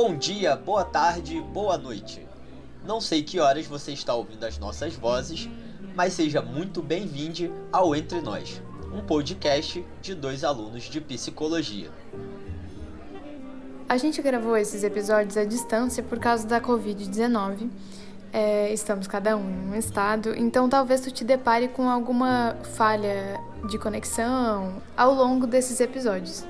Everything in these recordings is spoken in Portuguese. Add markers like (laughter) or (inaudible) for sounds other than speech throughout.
Bom dia, boa tarde, boa noite. Não sei que horas você está ouvindo as nossas vozes, mas seja muito bem-vindo ao Entre Nós, um podcast de dois alunos de psicologia. A gente gravou esses episódios à distância por causa da Covid-19. É, estamos cada um em um estado, então talvez tu te depare com alguma falha de conexão ao longo desses episódios.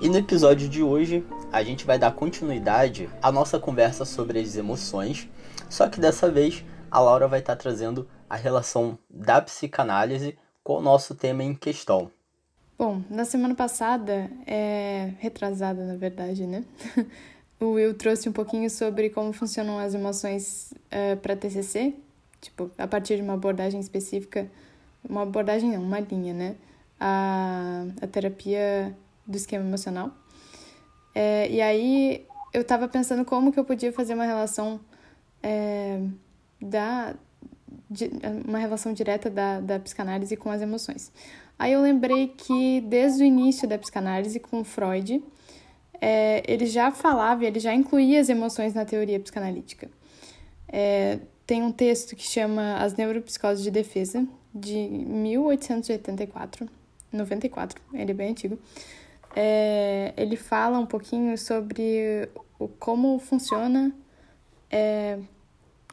E no episódio de hoje, a gente vai dar continuidade à nossa conversa sobre as emoções, só que dessa vez a Laura vai estar trazendo a relação da psicanálise com o nosso tema em questão. Bom, na semana passada, é... retrasada na verdade, né? (laughs) o Will trouxe um pouquinho sobre como funcionam as emoções uh, para TCC, tipo, a partir de uma abordagem específica, uma abordagem não, uma linha, né? A, a terapia do esquema emocional. É, e aí eu estava pensando como que eu podia fazer uma relação é, da de, uma relação direta da, da psicanálise com as emoções. Aí eu lembrei que desde o início da psicanálise com Freud, é, ele já falava, ele já incluía as emoções na teoria psicanalítica. É, tem um texto que chama As Neuropsicoses de Defesa, de 1884, 94, ele é bem antigo, é, ele fala um pouquinho sobre o, como funciona é,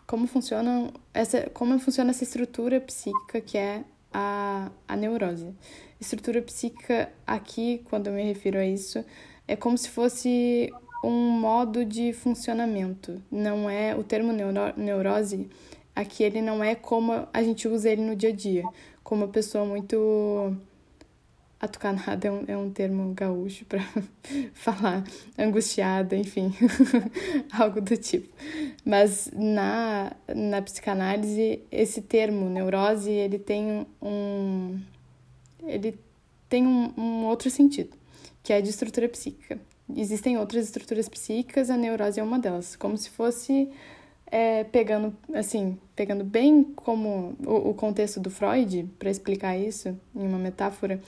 como funciona essa como funciona essa estrutura psíquica que é a, a neurose. Estrutura psíquica aqui, quando eu me refiro a isso, é como se fosse um modo de funcionamento. Não é o termo neuro, neurose aqui ele não é como a gente usa ele no dia a dia, como uma pessoa muito Atucanada é um, é um termo gaúcho para (laughs) falar angustiada, enfim, (laughs) algo do tipo. Mas na, na psicanálise, esse termo, neurose, ele tem um, ele tem um, um outro sentido, que é de estrutura psíquica. Existem outras estruturas psíquicas, a neurose é uma delas, como se fosse é, pegando, assim, pegando bem como o, o contexto do Freud, para explicar isso em uma metáfora,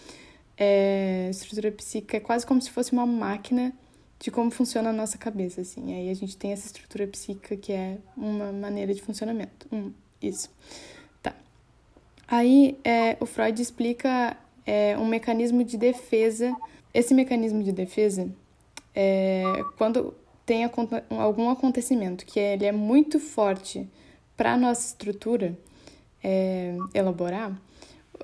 é, estrutura psíquica é quase como se fosse uma máquina de como funciona a nossa cabeça, assim. Aí a gente tem essa estrutura psíquica que é uma maneira de funcionamento. Hum, isso. Tá. Aí é, o Freud explica é, um mecanismo de defesa. Esse mecanismo de defesa é quando tem algum acontecimento que ele é muito forte para a nossa estrutura é, elaborar,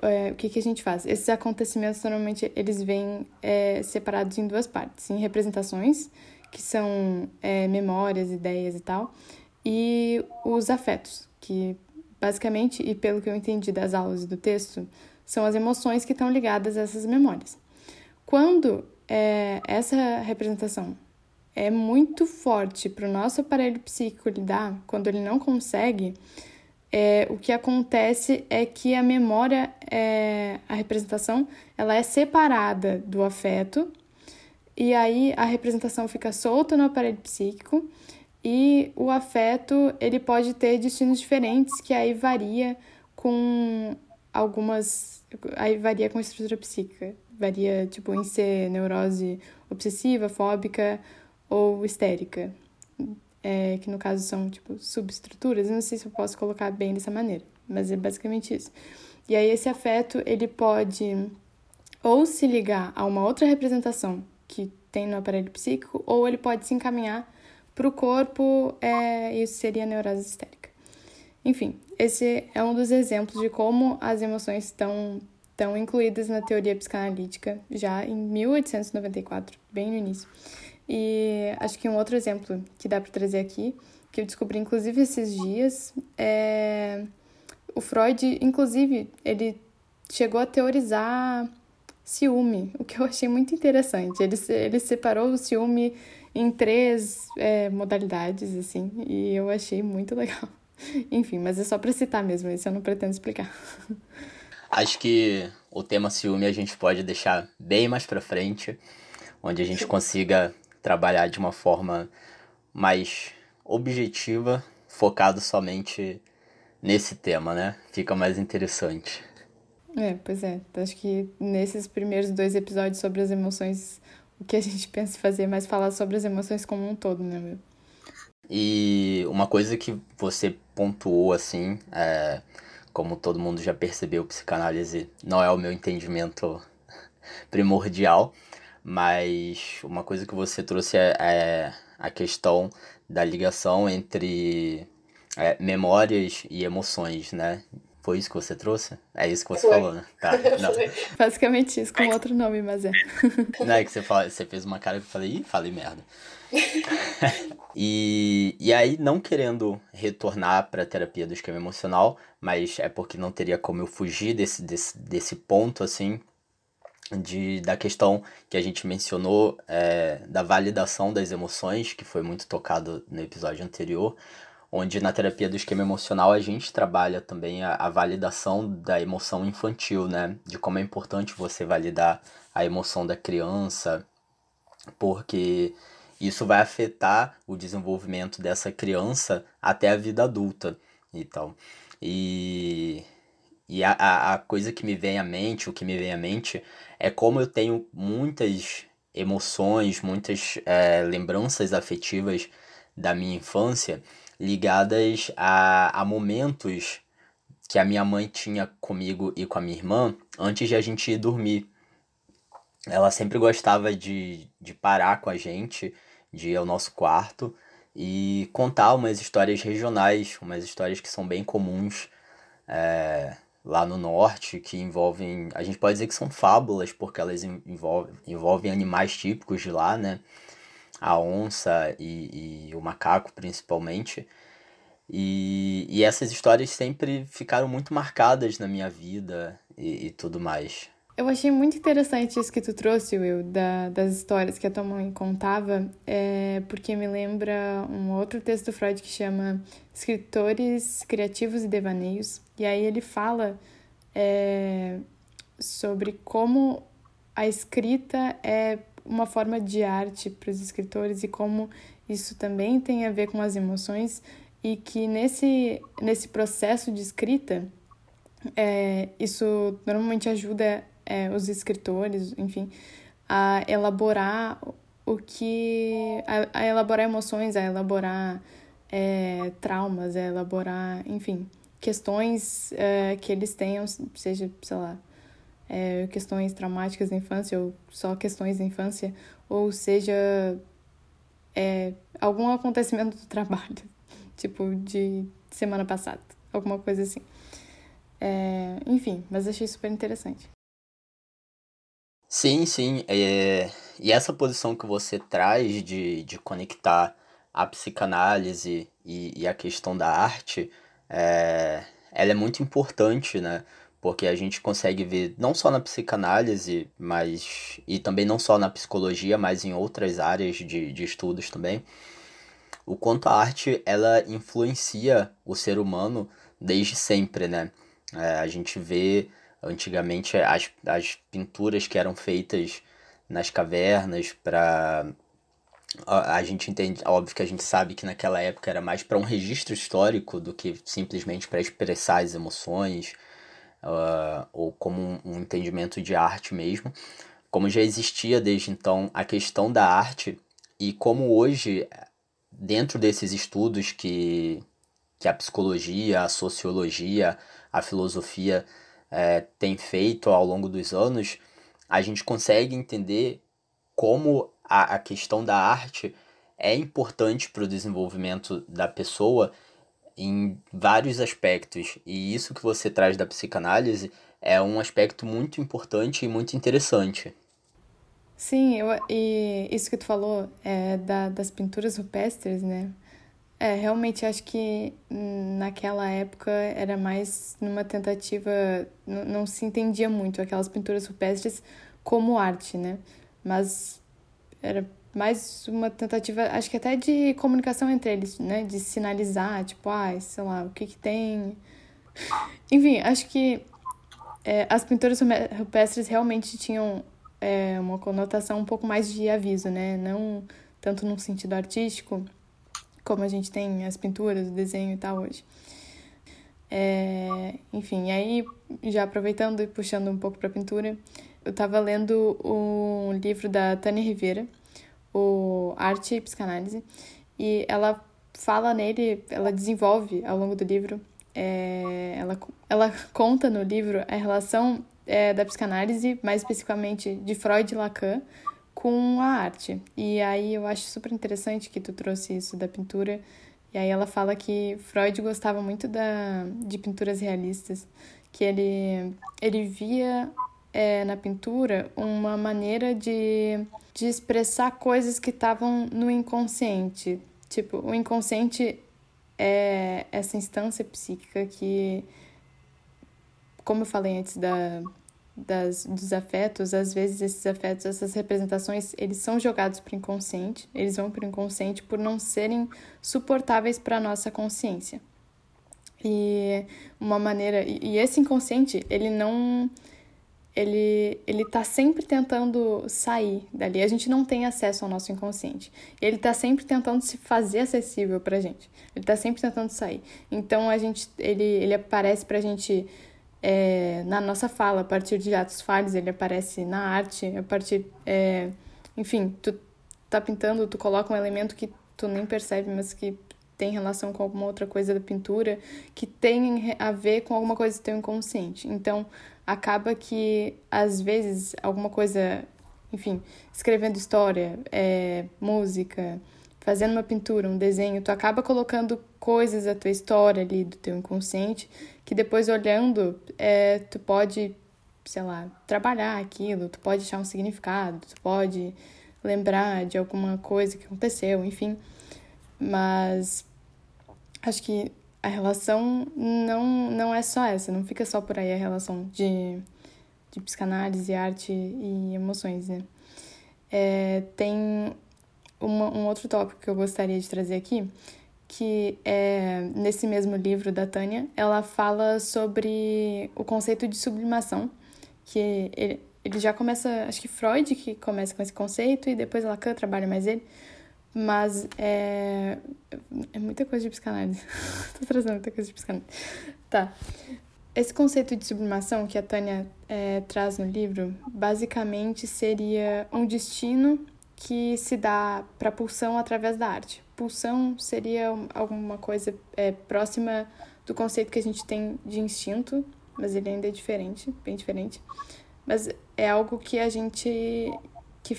é, o que, que a gente faz? Esses acontecimentos normalmente eles vêm é, separados em duas partes, em representações, que são é, memórias, ideias e tal, e os afetos, que basicamente, e pelo que eu entendi das aulas e do texto, são as emoções que estão ligadas a essas memórias. Quando é, essa representação é muito forte para o nosso aparelho psíquico lidar, quando ele não consegue, é, o que acontece é que a memória, é, a representação, ela é separada do afeto, e aí a representação fica solta no aparelho psíquico, e o afeto ele pode ter destinos diferentes, que aí varia com algumas. Aí varia com a estrutura psíquica. Varia, tipo, em ser neurose obsessiva, fóbica ou histérica é, que no caso são tipo subestruturas, eu não sei se eu posso colocar bem dessa maneira, mas é basicamente isso. E aí esse afeto ele pode ou se ligar a uma outra representação que tem no aparelho psíquico, ou ele pode se encaminhar para o corpo, é, isso seria neurose histérica. Enfim, esse é um dos exemplos de como as emoções estão, estão incluídas na teoria psicanalítica já em 1894, bem no início. E acho que um outro exemplo que dá para trazer aqui, que eu descobri inclusive esses dias, é o Freud, inclusive, ele chegou a teorizar ciúme, o que eu achei muito interessante. Ele, ele separou o ciúme em três é, modalidades, assim, e eu achei muito legal. (laughs) Enfim, mas é só para citar mesmo, isso eu não pretendo explicar. Acho que o tema ciúme a gente pode deixar bem mais para frente, onde a gente consiga trabalhar de uma forma mais objetiva, focado somente nesse tema, né? Fica mais interessante. É, pois é. Acho que nesses primeiros dois episódios sobre as emoções, o que a gente (laughs) pensa fazer, mas falar sobre as emoções como um todo, né, meu? E uma coisa que você pontuou, assim, é, como todo mundo já percebeu, psicanálise não é o meu entendimento (laughs) primordial, mas uma coisa que você trouxe é, é a questão da ligação entre é, memórias e emoções, né? Foi isso que você trouxe? É isso que você Foi. falou, né? Tá. (laughs) Não. Basicamente isso, com outro nome, mas é. (laughs) Não é que você, fala, você fez uma cara que eu falei, ih, falei merda. (laughs) e, e aí, não querendo retornar para a terapia do esquema emocional, mas é porque não teria como eu fugir desse, desse, desse ponto, assim, de, da questão que a gente mencionou é, da validação das emoções, que foi muito tocado no episódio anterior, onde na terapia do esquema emocional a gente trabalha também a, a, validação da emoção infantil, né? De como é importante você validar a emoção da criança, porque isso vai afetar o desenvolvimento dessa criança até a vida adulta. Então, e, e a, a coisa que me vem à mente, o que me vem à mente, é como eu tenho muitas emoções, muitas é, lembranças afetivas da minha infância ligadas a, a momentos que a minha mãe tinha comigo e com a minha irmã antes de a gente ir dormir. Ela sempre gostava de, de parar com a gente, de ir ao nosso quarto e contar umas histórias regionais, umas histórias que são bem comuns é, lá no norte, que envolvem. A gente pode dizer que são fábulas, porque elas envolvem, envolvem animais típicos de lá, né? a onça e, e o macaco principalmente. E, e essas histórias sempre ficaram muito marcadas na minha vida e, e tudo mais. Eu achei muito interessante isso que tu trouxe, Will, da, das histórias que a tua mãe contava, é, porque me lembra um outro texto do Freud que chama Escritores Criativos e Devaneios. E aí ele fala é, sobre como a escrita é uma forma de arte para os escritores e como isso também tem a ver com as emoções e que nesse, nesse processo de escrita é, isso normalmente ajuda é, os escritores, enfim, a elaborar o que. a, a elaborar emoções, a elaborar é, traumas, a elaborar, enfim, questões é, que eles tenham, seja, sei lá, é, questões traumáticas da infância ou só questões da infância, ou seja, é, algum acontecimento do (laughs) trabalho, tipo de semana passada, alguma coisa assim. É, enfim, mas achei super interessante. Sim, sim. É... E essa posição que você traz de, de conectar a psicanálise e, e a questão da arte, é... ela é muito importante, né? porque a gente consegue ver não só na psicanálise, mas e também não só na psicologia, mas em outras áreas de, de estudos também, o quanto a arte ela influencia o ser humano desde sempre, né? É, a gente vê antigamente as, as pinturas que eram feitas nas cavernas para a gente entende, óbvio que a gente sabe que naquela época era mais para um registro histórico do que simplesmente para expressar as emoções uh, ou como um, um entendimento de arte mesmo, como já existia desde então a questão da arte e como hoje, dentro desses estudos que, que a psicologia, a sociologia, a filosofia é, tem feito ao longo dos anos, a gente consegue entender como a, a questão da arte é importante para o desenvolvimento da pessoa em vários aspectos. E isso que você traz da psicanálise é um aspecto muito importante e muito interessante. Sim, eu, e isso que tu falou é, da, das pinturas rupestres, né? É, realmente acho que naquela época era mais numa tentativa, não, se entendia muito aquelas pinturas rupestres como arte, né? Mas era mais uma tentativa, acho que até de comunicação entre eles, né? De sinalizar, tipo, ah, sei lá, o que que tem. (laughs) Enfim, acho que é, as pinturas rupestres realmente tinham é, uma conotação um pouco mais de aviso, né? Não tanto num sentido artístico, como a gente tem as pinturas, o desenho e tal hoje. É, enfim, aí já aproveitando e puxando um pouco para pintura, eu estava lendo um livro da Tânia Rivera, o Arte e Psicanálise, e ela fala nele, ela desenvolve ao longo do livro, é, ela, ela conta no livro a relação é, da psicanálise, mais especificamente de Freud e Lacan, com a arte. E aí eu acho super interessante que tu trouxe isso da pintura. E aí ela fala que Freud gostava muito da, de pinturas realistas, que ele, ele via é, na pintura uma maneira de, de expressar coisas que estavam no inconsciente. Tipo, o inconsciente é essa instância psíquica que, como eu falei antes da, das, dos afetos, às vezes esses afetos, essas representações, eles são jogados para o inconsciente, eles vão para o inconsciente por não serem suportáveis para a nossa consciência. E uma maneira. E esse inconsciente, ele não ele ele está sempre tentando sair dali. A gente não tem acesso ao nosso inconsciente. Ele está sempre tentando se fazer acessível para a gente. Ele está sempre tentando sair. Então a gente ele ele aparece para a gente é, na nossa fala a partir de atos falhos. Ele aparece na arte a partir é, enfim tu tá pintando tu coloca um elemento que tu nem percebe mas que tem relação com alguma outra coisa da pintura que tem a ver com alguma coisa do teu inconsciente. Então, acaba que, às vezes, alguma coisa, enfim, escrevendo história, é, música, fazendo uma pintura, um desenho, tu acaba colocando coisas da tua história ali, do teu inconsciente, que depois olhando, é, tu pode, sei lá, trabalhar aquilo, tu pode achar um significado, tu pode lembrar de alguma coisa que aconteceu, enfim. Mas acho que a relação não, não é só essa, não fica só por aí a relação de, de psicanálise, arte e emoções, né? É, tem uma, um outro tópico que eu gostaria de trazer aqui, que é nesse mesmo livro da Tânia, ela fala sobre o conceito de sublimação, que ele, ele já começa, acho que Freud que começa com esse conceito e depois Lacan trabalha mais ele, mas é, é muita coisa de psicanálise. (laughs) Tô trazendo muita coisa de psicanálise. Tá. Esse conceito de sublimação que a Tânia é, traz no livro, basicamente seria um destino que se dá para pulsão através da arte. Pulsão seria alguma coisa é, próxima do conceito que a gente tem de instinto, mas ele ainda é diferente, bem diferente. Mas é algo que a gente que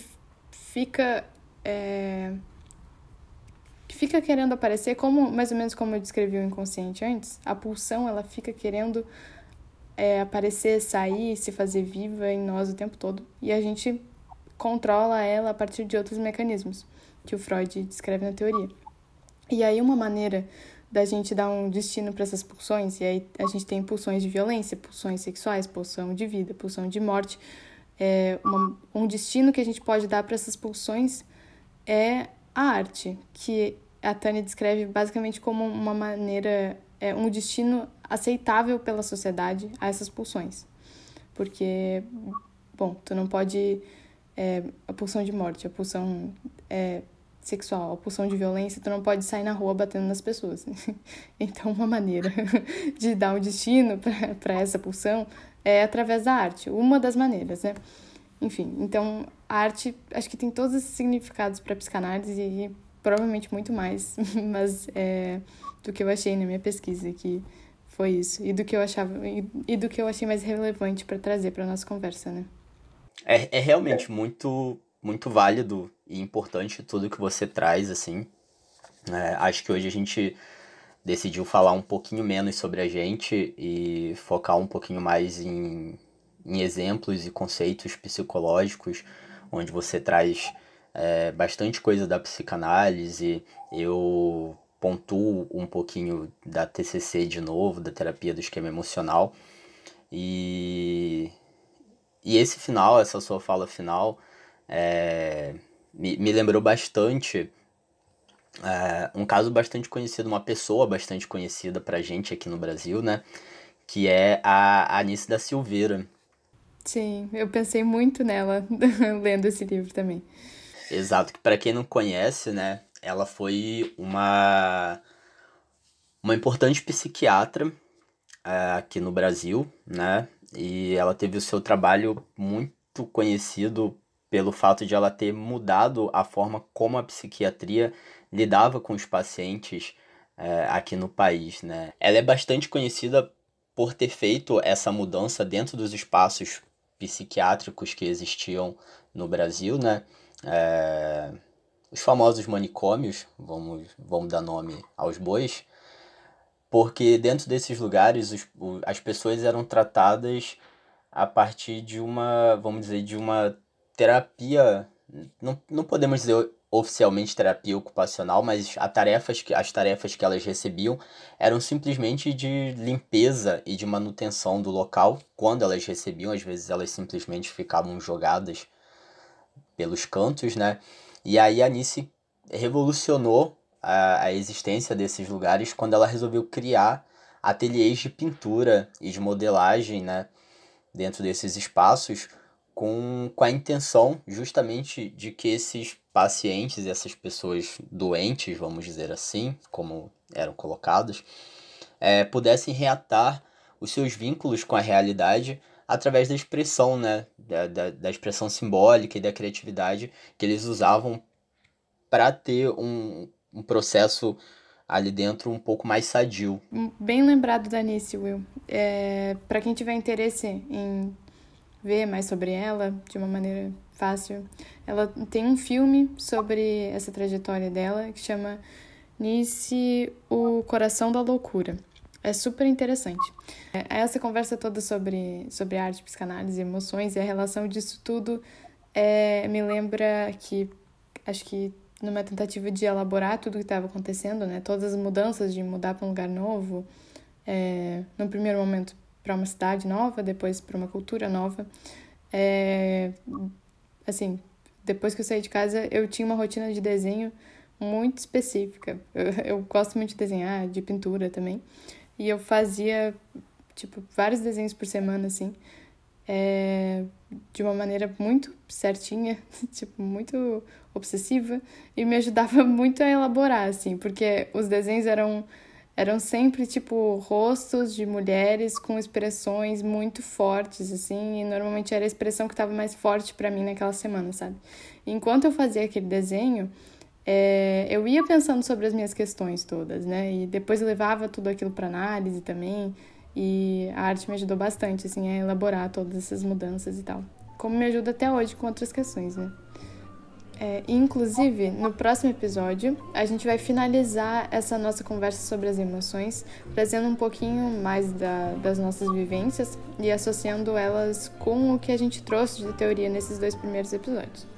fica é, que fica querendo aparecer como mais ou menos como eu descrevi o inconsciente antes. A pulsão ela fica querendo é, aparecer, sair, se fazer viva em nós o tempo todo e a gente controla ela a partir de outros mecanismos que o Freud descreve na teoria. E aí uma maneira da gente dar um destino para essas pulsões, e aí a gente tem pulsões de violência, pulsões sexuais, pulsão de vida, pulsão de morte. É, uma, um destino que a gente pode dar para essas pulsões é a arte, que a Tânia descreve basicamente como uma maneira, é, um destino aceitável pela sociedade a essas pulsões. Porque, bom, tu não pode. É, a pulsão de morte, a pulsão é, sexual, a pulsão de violência, tu não pode sair na rua batendo nas pessoas. (laughs) então, uma maneira (laughs) de dar um destino para essa pulsão é através da arte. Uma das maneiras, né? Enfim, então a arte acho que tem todos esses significados para psicanálise e provavelmente muito mais, (laughs) mas é, do que eu achei na minha pesquisa que foi isso e do que eu achava e, e do que eu achei mais relevante para trazer para nossa conversa, né? É, é realmente muito muito válido e importante tudo que você traz assim. É, acho que hoje a gente decidiu falar um pouquinho menos sobre a gente e focar um pouquinho mais em em exemplos e conceitos psicológicos, onde você traz é, bastante coisa da psicanálise. Eu pontuo um pouquinho da TCC de novo, da terapia do esquema emocional. E, e esse final, essa sua fala final, é, me, me lembrou bastante é, um caso bastante conhecido, uma pessoa bastante conhecida pra gente aqui no Brasil, né? Que é a Anice da Silveira. Sim, eu pensei muito nela (laughs) lendo esse livro também. Exato, que para quem não conhece, né, ela foi uma uma importante psiquiatra é, aqui no Brasil, né? E ela teve o seu trabalho muito conhecido pelo fato de ela ter mudado a forma como a psiquiatria lidava com os pacientes é, aqui no país, né? Ela é bastante conhecida por ter feito essa mudança dentro dos espaços psiquiátricos que existiam no Brasil, né? É, os famosos manicômios, vamos, vamos dar nome aos bois, porque dentro desses lugares os, as pessoas eram tratadas a partir de uma, vamos dizer, de uma terapia, não, não podemos dizer oficialmente terapia ocupacional, mas a tarefas, as tarefas que elas recebiam eram simplesmente de limpeza e de manutenção do local. Quando elas recebiam, às vezes elas simplesmente ficavam jogadas pelos cantos, né? E aí a Nice revolucionou a, a existência desses lugares quando ela resolveu criar ateliês de pintura e de modelagem, né? Dentro desses espaços, com, com a intenção justamente de que esses pacientes, essas pessoas doentes, vamos dizer assim, como eram colocados, é, pudessem reatar os seus vínculos com a realidade através da expressão, né? Da, da, da expressão simbólica e da criatividade que eles usavam para ter um, um processo ali dentro um pouco mais sadio. Bem lembrado da Nice, Will. É, para quem tiver interesse em ver mais sobre ela de uma maneira fácil, ela tem um filme sobre essa trajetória dela que chama Nice, o Coração da Loucura. É super interessante. É, essa conversa toda sobre, sobre arte, psicanálise, emoções e a relação disso tudo é, me lembra que acho que numa tentativa de elaborar tudo o que estava acontecendo, né? Todas as mudanças de mudar para um lugar novo, é, no primeiro momento para uma cidade nova, depois para uma cultura nova. É, assim, depois que eu saí de casa, eu tinha uma rotina de desenho muito específica. Eu, eu gosto muito de desenhar, de pintura também. E eu fazia, tipo, vários desenhos por semana, assim é, de uma maneira muito certinha, (laughs) tipo, muito obsessiva, e me ajudava (laughs) muito a elaborar, assim, porque os desenhos eram, eram sempre, tipo, rostos de mulheres com expressões muito fortes, assim, e normalmente era a expressão que estava mais forte para mim naquela semana, sabe? Enquanto eu fazia aquele desenho, é, eu ia pensando sobre as minhas questões todas, né? E depois levava tudo aquilo para análise também. E a arte me ajudou bastante, assim, a elaborar todas essas mudanças e tal. Como me ajuda até hoje com outras questões, né? É, inclusive, no próximo episódio, a gente vai finalizar essa nossa conversa sobre as emoções, trazendo um pouquinho mais da, das nossas vivências e associando elas com o que a gente trouxe de teoria nesses dois primeiros episódios.